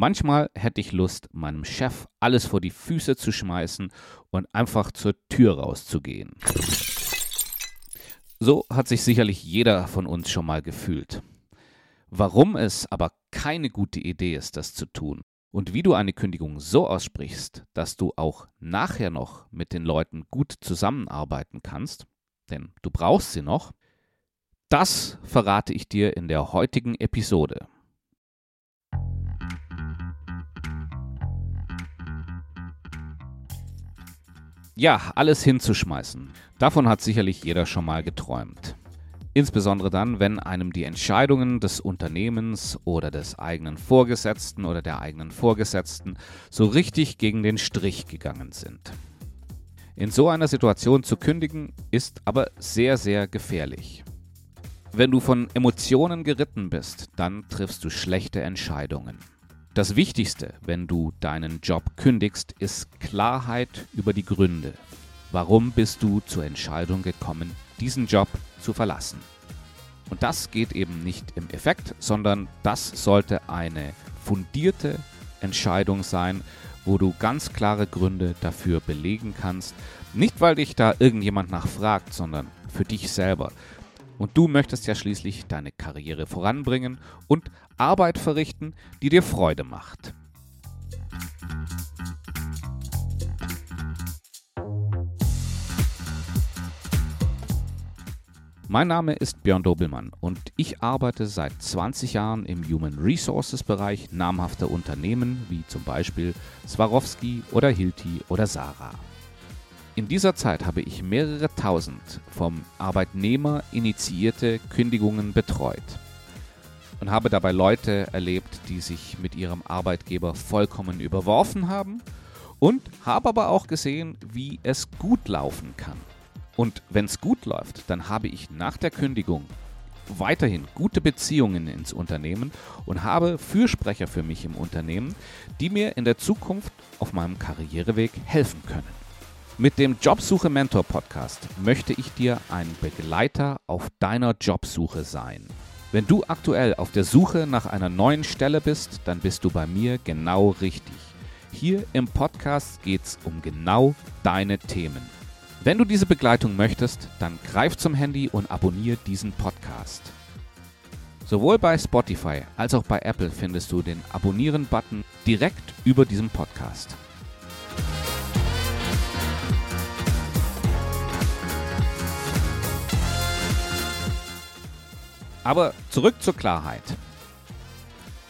Manchmal hätte ich Lust, meinem Chef alles vor die Füße zu schmeißen und einfach zur Tür rauszugehen. So hat sich sicherlich jeder von uns schon mal gefühlt. Warum es aber keine gute Idee ist, das zu tun und wie du eine Kündigung so aussprichst, dass du auch nachher noch mit den Leuten gut zusammenarbeiten kannst, denn du brauchst sie noch, das verrate ich dir in der heutigen Episode. Ja, alles hinzuschmeißen. Davon hat sicherlich jeder schon mal geträumt. Insbesondere dann, wenn einem die Entscheidungen des Unternehmens oder des eigenen Vorgesetzten oder der eigenen Vorgesetzten so richtig gegen den Strich gegangen sind. In so einer Situation zu kündigen ist aber sehr, sehr gefährlich. Wenn du von Emotionen geritten bist, dann triffst du schlechte Entscheidungen. Das Wichtigste, wenn du deinen Job kündigst, ist Klarheit über die Gründe. Warum bist du zur Entscheidung gekommen, diesen Job zu verlassen? Und das geht eben nicht im Effekt, sondern das sollte eine fundierte Entscheidung sein, wo du ganz klare Gründe dafür belegen kannst. Nicht, weil dich da irgendjemand nachfragt, sondern für dich selber. Und du möchtest ja schließlich deine Karriere voranbringen und Arbeit verrichten, die dir Freude macht. Mein Name ist Björn Dobelmann und ich arbeite seit 20 Jahren im Human Resources Bereich namhafter Unternehmen wie zum Beispiel Swarovski oder Hilti oder Sarah. In dieser Zeit habe ich mehrere tausend vom Arbeitnehmer initiierte Kündigungen betreut und habe dabei Leute erlebt, die sich mit ihrem Arbeitgeber vollkommen überworfen haben und habe aber auch gesehen, wie es gut laufen kann. Und wenn es gut läuft, dann habe ich nach der Kündigung weiterhin gute Beziehungen ins Unternehmen und habe Fürsprecher für mich im Unternehmen, die mir in der Zukunft auf meinem Karriereweg helfen können. Mit dem Jobsuche Mentor Podcast möchte ich dir ein Begleiter auf deiner Jobsuche sein. Wenn du aktuell auf der Suche nach einer neuen Stelle bist, dann bist du bei mir genau richtig. Hier im Podcast geht es um genau deine Themen. Wenn du diese Begleitung möchtest, dann greif zum Handy und abonniere diesen Podcast. Sowohl bei Spotify als auch bei Apple findest du den Abonnieren-Button direkt über diesem Podcast. Aber zurück zur Klarheit.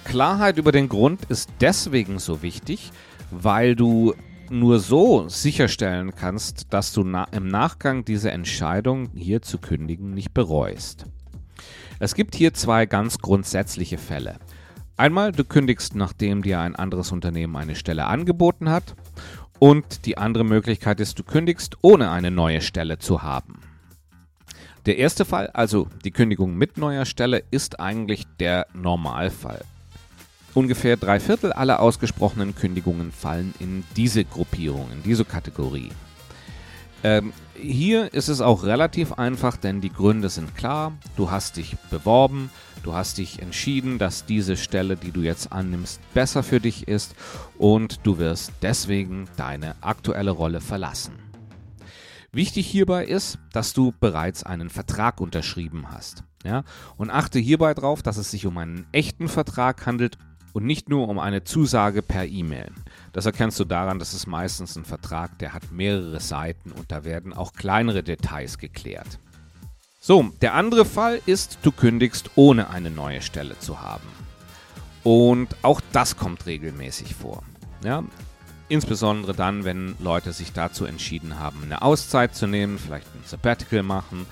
Klarheit über den Grund ist deswegen so wichtig, weil du nur so sicherstellen kannst, dass du na im Nachgang diese Entscheidung hier zu kündigen nicht bereust. Es gibt hier zwei ganz grundsätzliche Fälle. Einmal, du kündigst, nachdem dir ein anderes Unternehmen eine Stelle angeboten hat. Und die andere Möglichkeit ist, du kündigst, ohne eine neue Stelle zu haben. Der erste Fall, also die Kündigung mit neuer Stelle, ist eigentlich der Normalfall. Ungefähr drei Viertel aller ausgesprochenen Kündigungen fallen in diese Gruppierung, in diese Kategorie. Ähm, hier ist es auch relativ einfach, denn die Gründe sind klar. Du hast dich beworben, du hast dich entschieden, dass diese Stelle, die du jetzt annimmst, besser für dich ist und du wirst deswegen deine aktuelle Rolle verlassen. Wichtig hierbei ist, dass du bereits einen Vertrag unterschrieben hast. Ja? Und achte hierbei darauf, dass es sich um einen echten Vertrag handelt und nicht nur um eine Zusage per E-Mail. Das erkennst du daran, dass es meistens ein Vertrag, der hat mehrere Seiten und da werden auch kleinere Details geklärt. So, der andere Fall ist, du kündigst ohne eine neue Stelle zu haben. Und auch das kommt regelmäßig vor. Ja, Insbesondere dann, wenn Leute sich dazu entschieden haben, eine Auszeit zu nehmen, vielleicht ein Sabbatical machen.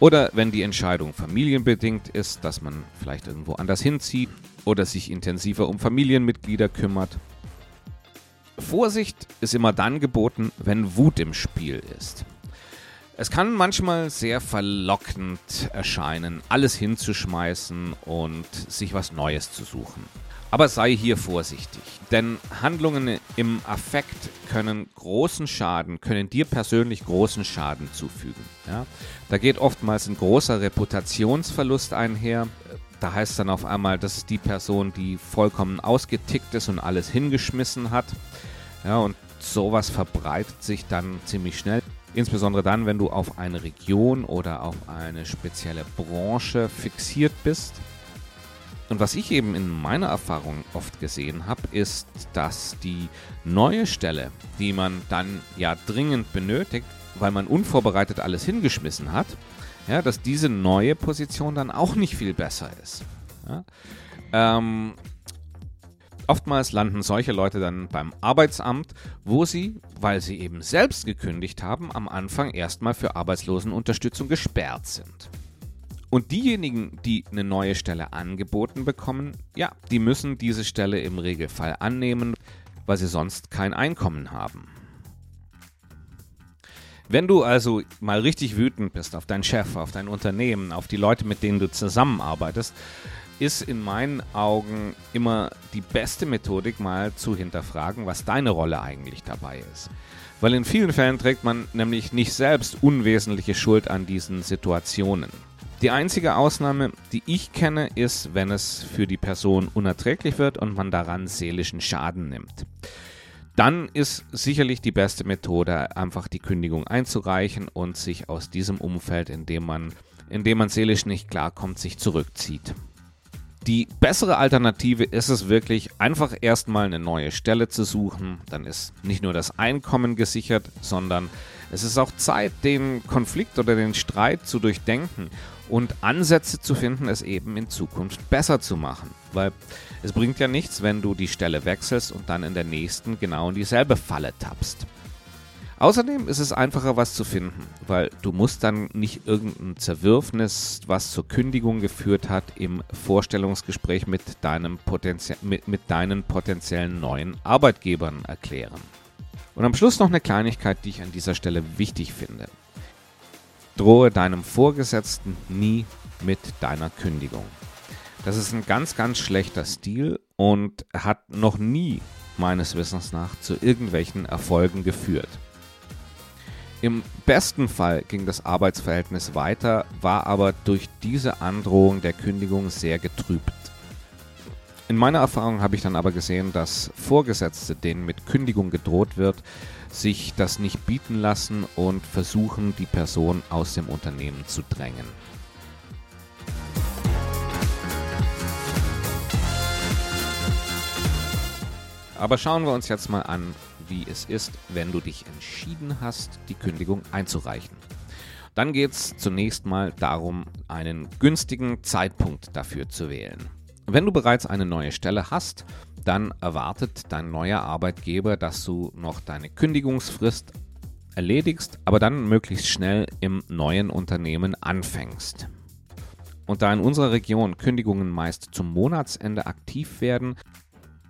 Oder wenn die Entscheidung familienbedingt ist, dass man vielleicht irgendwo anders hinzieht oder sich intensiver um Familienmitglieder kümmert. Vorsicht ist immer dann geboten, wenn Wut im Spiel ist. Es kann manchmal sehr verlockend erscheinen, alles hinzuschmeißen und sich was Neues zu suchen. Aber sei hier vorsichtig, denn Handlungen im Affekt können großen Schaden, können dir persönlich großen Schaden zufügen. Ja? Da geht oftmals ein großer Reputationsverlust einher. da heißt dann auf einmal, das ist die Person, die vollkommen ausgetickt ist und alles hingeschmissen hat. Ja, und sowas verbreitet sich dann ziemlich schnell. Insbesondere dann, wenn du auf eine Region oder auf eine spezielle Branche fixiert bist. Und was ich eben in meiner Erfahrung oft gesehen habe, ist, dass die neue Stelle, die man dann ja dringend benötigt, weil man unvorbereitet alles hingeschmissen hat, ja, dass diese neue Position dann auch nicht viel besser ist. Ja? Ähm, oftmals landen solche Leute dann beim Arbeitsamt, wo sie, weil sie eben selbst gekündigt haben, am Anfang erstmal für Arbeitslosenunterstützung gesperrt sind. Und diejenigen, die eine neue Stelle angeboten bekommen, ja, die müssen diese Stelle im Regelfall annehmen, weil sie sonst kein Einkommen haben. Wenn du also mal richtig wütend bist auf deinen Chef, auf dein Unternehmen, auf die Leute, mit denen du zusammenarbeitest, ist in meinen Augen immer die beste Methodik, mal zu hinterfragen, was deine Rolle eigentlich dabei ist. Weil in vielen Fällen trägt man nämlich nicht selbst unwesentliche Schuld an diesen Situationen. Die einzige Ausnahme, die ich kenne, ist, wenn es für die Person unerträglich wird und man daran seelischen Schaden nimmt dann ist sicherlich die beste Methode, einfach die Kündigung einzureichen und sich aus diesem Umfeld, in dem man, in dem man seelisch nicht klarkommt, sich zurückzieht. Die bessere Alternative ist es wirklich, einfach erstmal eine neue Stelle zu suchen. Dann ist nicht nur das Einkommen gesichert, sondern es ist auch Zeit, den Konflikt oder den Streit zu durchdenken und Ansätze zu finden, es eben in Zukunft besser zu machen. Weil es bringt ja nichts, wenn du die Stelle wechselst und dann in der nächsten genau in dieselbe Falle tappst. Außerdem ist es einfacher, was zu finden, weil du musst dann nicht irgendein Zerwürfnis, was zur Kündigung geführt hat, im Vorstellungsgespräch mit, deinem Potenzie mit, mit deinen potenziellen neuen Arbeitgebern erklären. Und am Schluss noch eine Kleinigkeit, die ich an dieser Stelle wichtig finde. Drohe deinem Vorgesetzten nie mit deiner Kündigung. Das ist ein ganz, ganz schlechter Stil und hat noch nie meines Wissens nach zu irgendwelchen Erfolgen geführt. Im besten Fall ging das Arbeitsverhältnis weiter, war aber durch diese Androhung der Kündigung sehr getrübt. In meiner Erfahrung habe ich dann aber gesehen, dass Vorgesetzte, denen mit Kündigung gedroht wird, sich das nicht bieten lassen und versuchen, die Person aus dem Unternehmen zu drängen. Aber schauen wir uns jetzt mal an, wie es ist, wenn du dich entschieden hast, die Kündigung einzureichen. Dann geht es zunächst mal darum, einen günstigen Zeitpunkt dafür zu wählen. Wenn du bereits eine neue Stelle hast, dann erwartet dein neuer Arbeitgeber, dass du noch deine Kündigungsfrist erledigst, aber dann möglichst schnell im neuen Unternehmen anfängst. Und da in unserer Region Kündigungen meist zum Monatsende aktiv werden,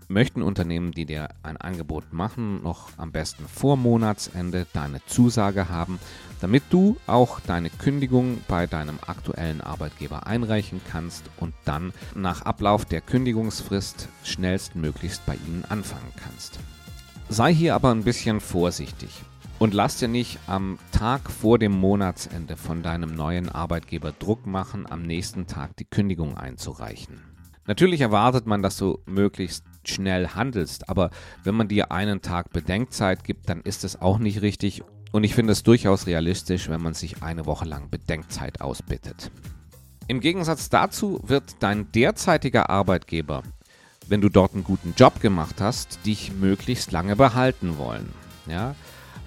möchten Unternehmen, die dir ein Angebot machen, noch am besten vor Monatsende deine Zusage haben, damit du auch deine Kündigung bei deinem aktuellen Arbeitgeber einreichen kannst und dann nach Ablauf der Kündigungsfrist schnellstmöglichst bei ihnen anfangen kannst. Sei hier aber ein bisschen vorsichtig und lass dir nicht am Tag vor dem Monatsende von deinem neuen Arbeitgeber Druck machen, am nächsten Tag die Kündigung einzureichen. Natürlich erwartet man, dass du möglichst schnell handelst, aber wenn man dir einen Tag Bedenkzeit gibt, dann ist es auch nicht richtig und ich finde es durchaus realistisch, wenn man sich eine Woche lang Bedenkzeit ausbittet. Im Gegensatz dazu wird dein derzeitiger Arbeitgeber, wenn du dort einen guten Job gemacht hast, dich möglichst lange behalten wollen. Ja?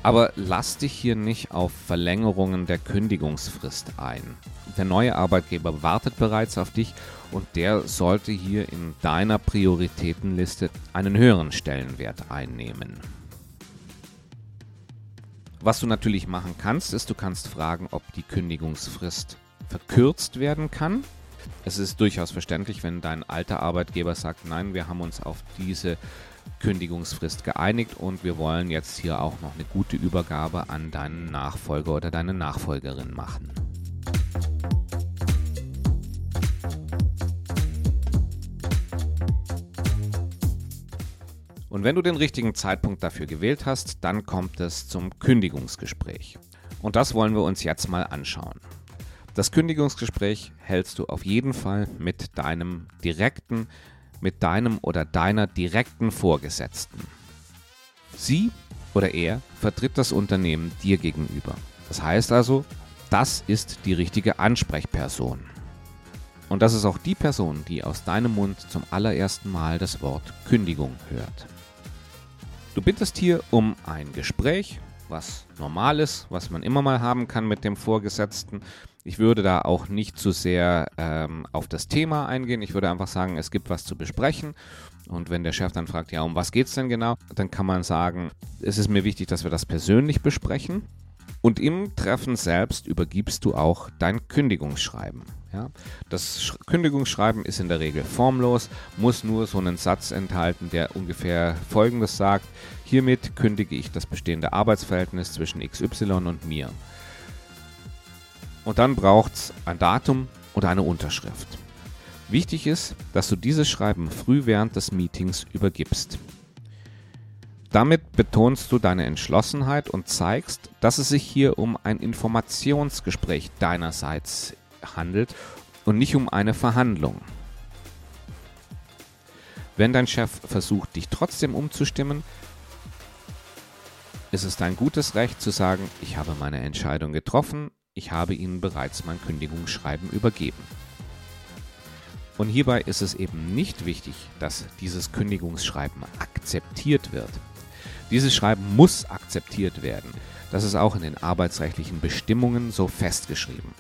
Aber lass dich hier nicht auf Verlängerungen der Kündigungsfrist ein. Der neue Arbeitgeber wartet bereits auf dich und der sollte hier in deiner Prioritätenliste einen höheren Stellenwert einnehmen. Was du natürlich machen kannst, ist, du kannst fragen, ob die Kündigungsfrist verkürzt werden kann. Es ist durchaus verständlich, wenn dein alter Arbeitgeber sagt, nein, wir haben uns auf diese Kündigungsfrist geeinigt und wir wollen jetzt hier auch noch eine gute Übergabe an deinen Nachfolger oder deine Nachfolgerin machen. Und wenn du den richtigen Zeitpunkt dafür gewählt hast, dann kommt es zum Kündigungsgespräch. Und das wollen wir uns jetzt mal anschauen. Das Kündigungsgespräch hältst du auf jeden Fall mit deinem direkten, mit deinem oder deiner direkten Vorgesetzten. Sie oder er vertritt das Unternehmen dir gegenüber. Das heißt also, das ist die richtige Ansprechperson. Und das ist auch die Person, die aus deinem Mund zum allerersten Mal das Wort Kündigung hört. Du bittest hier um ein Gespräch, was normal ist, was man immer mal haben kann mit dem Vorgesetzten. Ich würde da auch nicht zu sehr ähm, auf das Thema eingehen. Ich würde einfach sagen, es gibt was zu besprechen. Und wenn der Chef dann fragt, ja, um was geht es denn genau, dann kann man sagen, es ist mir wichtig, dass wir das persönlich besprechen. Und im Treffen selbst übergibst du auch dein Kündigungsschreiben. Ja? Das Sch Kündigungsschreiben ist in der Regel formlos, muss nur so einen Satz enthalten, der ungefähr Folgendes sagt. Hiermit kündige ich das bestehende Arbeitsverhältnis zwischen XY und mir. Und dann braucht es ein Datum oder eine Unterschrift. Wichtig ist, dass du dieses Schreiben früh während des Meetings übergibst. Damit betonst du deine Entschlossenheit und zeigst, dass es sich hier um ein Informationsgespräch deinerseits handelt und nicht um eine Verhandlung. Wenn dein Chef versucht, dich trotzdem umzustimmen, ist es dein gutes Recht zu sagen, ich habe meine Entscheidung getroffen, ich habe Ihnen bereits mein Kündigungsschreiben übergeben. Und hierbei ist es eben nicht wichtig, dass dieses Kündigungsschreiben akzeptiert wird. Dieses Schreiben muss akzeptiert werden. Das ist auch in den arbeitsrechtlichen Bestimmungen so festgeschrieben.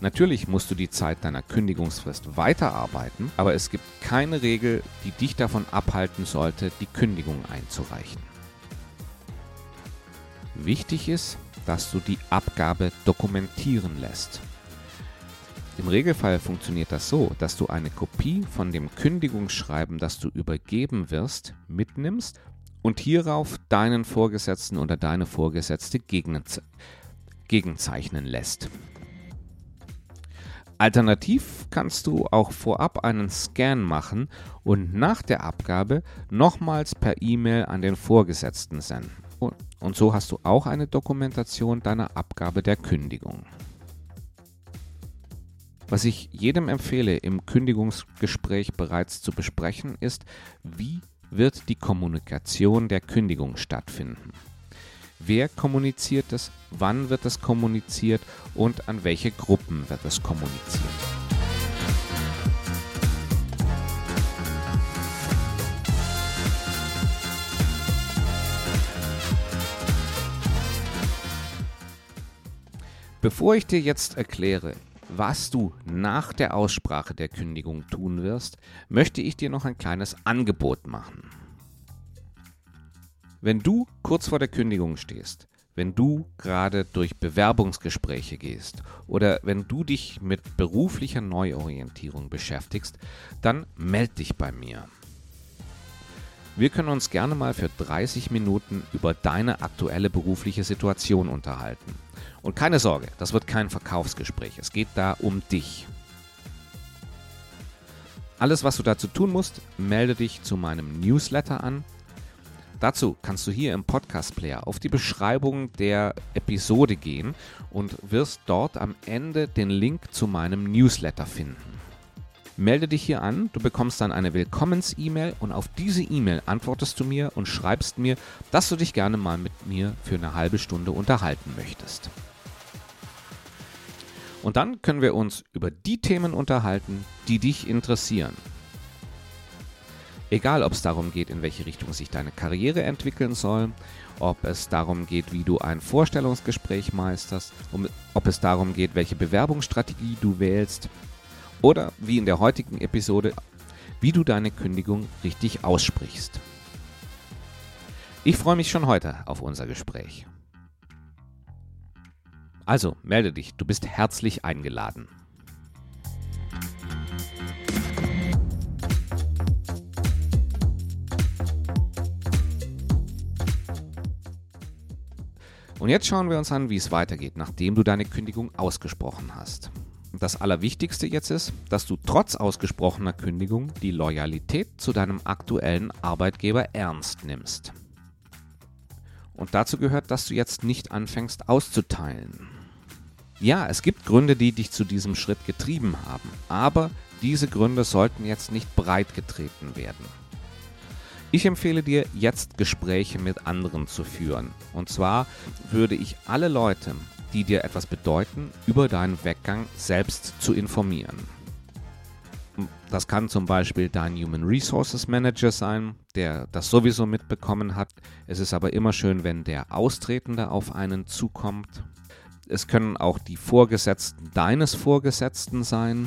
Natürlich musst du die Zeit deiner Kündigungsfrist weiterarbeiten, aber es gibt keine Regel, die dich davon abhalten sollte, die Kündigung einzureichen. Wichtig ist, dass du die Abgabe dokumentieren lässt. Im Regelfall funktioniert das so, dass du eine Kopie von dem Kündigungsschreiben, das du übergeben wirst, mitnimmst und hierauf deinen Vorgesetzten oder deine Vorgesetzte gegenzeichnen lässt. Alternativ kannst du auch vorab einen Scan machen und nach der Abgabe nochmals per E-Mail an den Vorgesetzten senden. Und so hast du auch eine Dokumentation deiner Abgabe der Kündigung. Was ich jedem empfehle, im Kündigungsgespräch bereits zu besprechen, ist, wie wird die Kommunikation der Kündigung stattfinden. Wer kommuniziert es, wann wird es kommuniziert und an welche Gruppen wird es kommuniziert. Bevor ich dir jetzt erkläre, was du nach der Aussprache der Kündigung tun wirst, möchte ich dir noch ein kleines Angebot machen. Wenn du kurz vor der Kündigung stehst, wenn du gerade durch Bewerbungsgespräche gehst oder wenn du dich mit beruflicher Neuorientierung beschäftigst, dann meld dich bei mir. Wir können uns gerne mal für 30 Minuten über deine aktuelle berufliche Situation unterhalten. Und keine Sorge, das wird kein Verkaufsgespräch. Es geht da um dich. Alles, was du dazu tun musst, melde dich zu meinem Newsletter an. Dazu kannst du hier im Podcast Player auf die Beschreibung der Episode gehen und wirst dort am Ende den Link zu meinem Newsletter finden. Melde dich hier an, du bekommst dann eine Willkommens-E-Mail und auf diese E-Mail antwortest du mir und schreibst mir, dass du dich gerne mal mit mir für eine halbe Stunde unterhalten möchtest. Und dann können wir uns über die Themen unterhalten, die dich interessieren. Egal, ob es darum geht, in welche Richtung sich deine Karriere entwickeln soll, ob es darum geht, wie du ein Vorstellungsgespräch meisterst, ob es darum geht, welche Bewerbungsstrategie du wählst, oder wie in der heutigen Episode, wie du deine Kündigung richtig aussprichst. Ich freue mich schon heute auf unser Gespräch. Also melde dich, du bist herzlich eingeladen. Und jetzt schauen wir uns an, wie es weitergeht, nachdem du deine Kündigung ausgesprochen hast das Allerwichtigste jetzt ist, dass du trotz ausgesprochener Kündigung die Loyalität zu deinem aktuellen Arbeitgeber ernst nimmst. Und dazu gehört, dass du jetzt nicht anfängst auszuteilen. Ja, es gibt Gründe, die dich zu diesem Schritt getrieben haben, aber diese Gründe sollten jetzt nicht breit getreten werden. Ich empfehle dir jetzt Gespräche mit anderen zu führen. Und zwar würde ich alle Leute, die dir etwas bedeuten, über deinen Weggang selbst zu informieren. Das kann zum Beispiel dein Human Resources Manager sein, der das sowieso mitbekommen hat. Es ist aber immer schön, wenn der Austretende auf einen zukommt. Es können auch die Vorgesetzten deines Vorgesetzten sein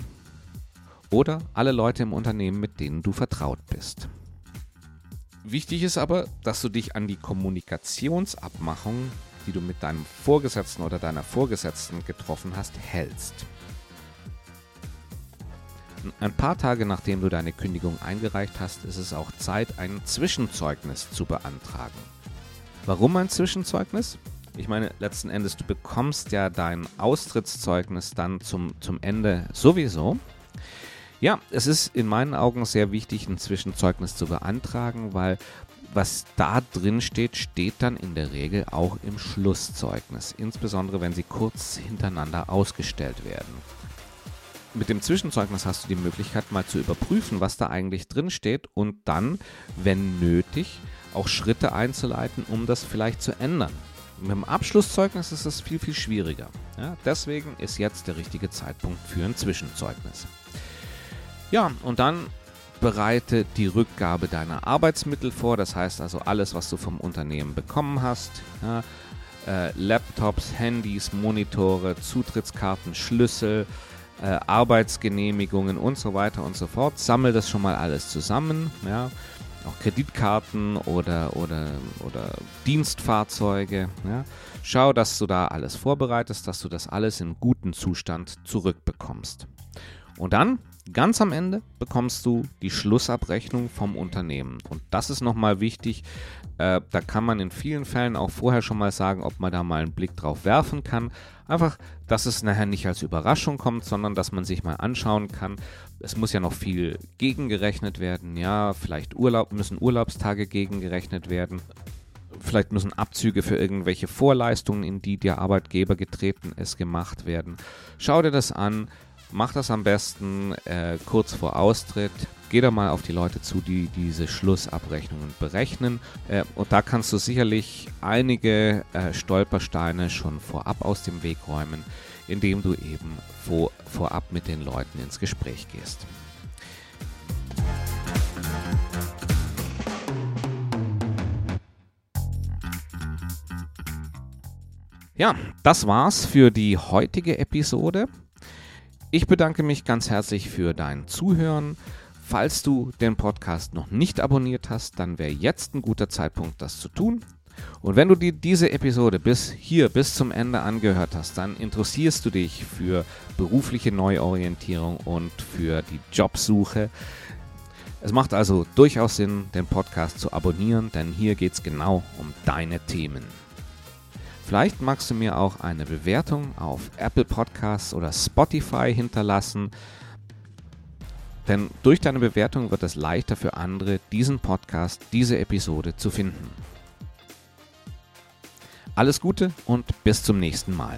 oder alle Leute im Unternehmen, mit denen du vertraut bist. Wichtig ist aber, dass du dich an die Kommunikationsabmachung, die du mit deinem Vorgesetzten oder deiner Vorgesetzten getroffen hast, hältst. Ein paar Tage nachdem du deine Kündigung eingereicht hast, ist es auch Zeit, ein Zwischenzeugnis zu beantragen. Warum ein Zwischenzeugnis? Ich meine, letzten Endes, du bekommst ja dein Austrittszeugnis dann zum, zum Ende sowieso. Ja, es ist in meinen Augen sehr wichtig, ein Zwischenzeugnis zu beantragen, weil was da drin steht, steht dann in der Regel auch im Schlusszeugnis, insbesondere wenn sie kurz hintereinander ausgestellt werden. Mit dem Zwischenzeugnis hast du die Möglichkeit mal zu überprüfen, was da eigentlich drin steht und dann, wenn nötig, auch Schritte einzuleiten, um das vielleicht zu ändern. Mit dem Abschlusszeugnis ist es viel, viel schwieriger. Ja, deswegen ist jetzt der richtige Zeitpunkt für ein Zwischenzeugnis. Ja, und dann bereite die Rückgabe deiner Arbeitsmittel vor. Das heißt also alles, was du vom Unternehmen bekommen hast. Ja, äh, Laptops, Handys, Monitore, Zutrittskarten, Schlüssel, äh, Arbeitsgenehmigungen und so weiter und so fort. Sammel das schon mal alles zusammen. Ja auch Kreditkarten oder, oder, oder Dienstfahrzeuge. Ja. Schau, dass du da alles vorbereitest, dass du das alles in gutem Zustand zurückbekommst. Und dann, ganz am Ende, bekommst du die Schlussabrechnung vom Unternehmen. Und das ist nochmal wichtig. Äh, da kann man in vielen Fällen auch vorher schon mal sagen, ob man da mal einen Blick drauf werfen kann. Einfach, dass es nachher nicht als Überraschung kommt, sondern dass man sich mal anschauen kann. Es muss ja noch viel gegengerechnet werden. Ja, vielleicht Urlaub, müssen Urlaubstage gegengerechnet werden. Vielleicht müssen Abzüge für irgendwelche Vorleistungen, in die der Arbeitgeber getreten ist, gemacht werden. Schau dir das an. Mach das am besten äh, kurz vor Austritt. Geh da mal auf die Leute zu, die diese Schlussabrechnungen berechnen. Äh, und da kannst du sicherlich einige äh, Stolpersteine schon vorab aus dem Weg räumen, indem du eben vor, vorab mit den Leuten ins Gespräch gehst. Ja, das war's für die heutige Episode. Ich bedanke mich ganz herzlich für dein Zuhören. Falls du den Podcast noch nicht abonniert hast, dann wäre jetzt ein guter Zeitpunkt, das zu tun. Und wenn du dir diese Episode bis hier, bis zum Ende angehört hast, dann interessierst du dich für berufliche Neuorientierung und für die Jobsuche. Es macht also durchaus Sinn, den Podcast zu abonnieren, denn hier geht es genau um deine Themen. Vielleicht magst du mir auch eine Bewertung auf Apple Podcasts oder Spotify hinterlassen. Denn durch deine Bewertung wird es leichter für andere, diesen Podcast, diese Episode zu finden. Alles Gute und bis zum nächsten Mal.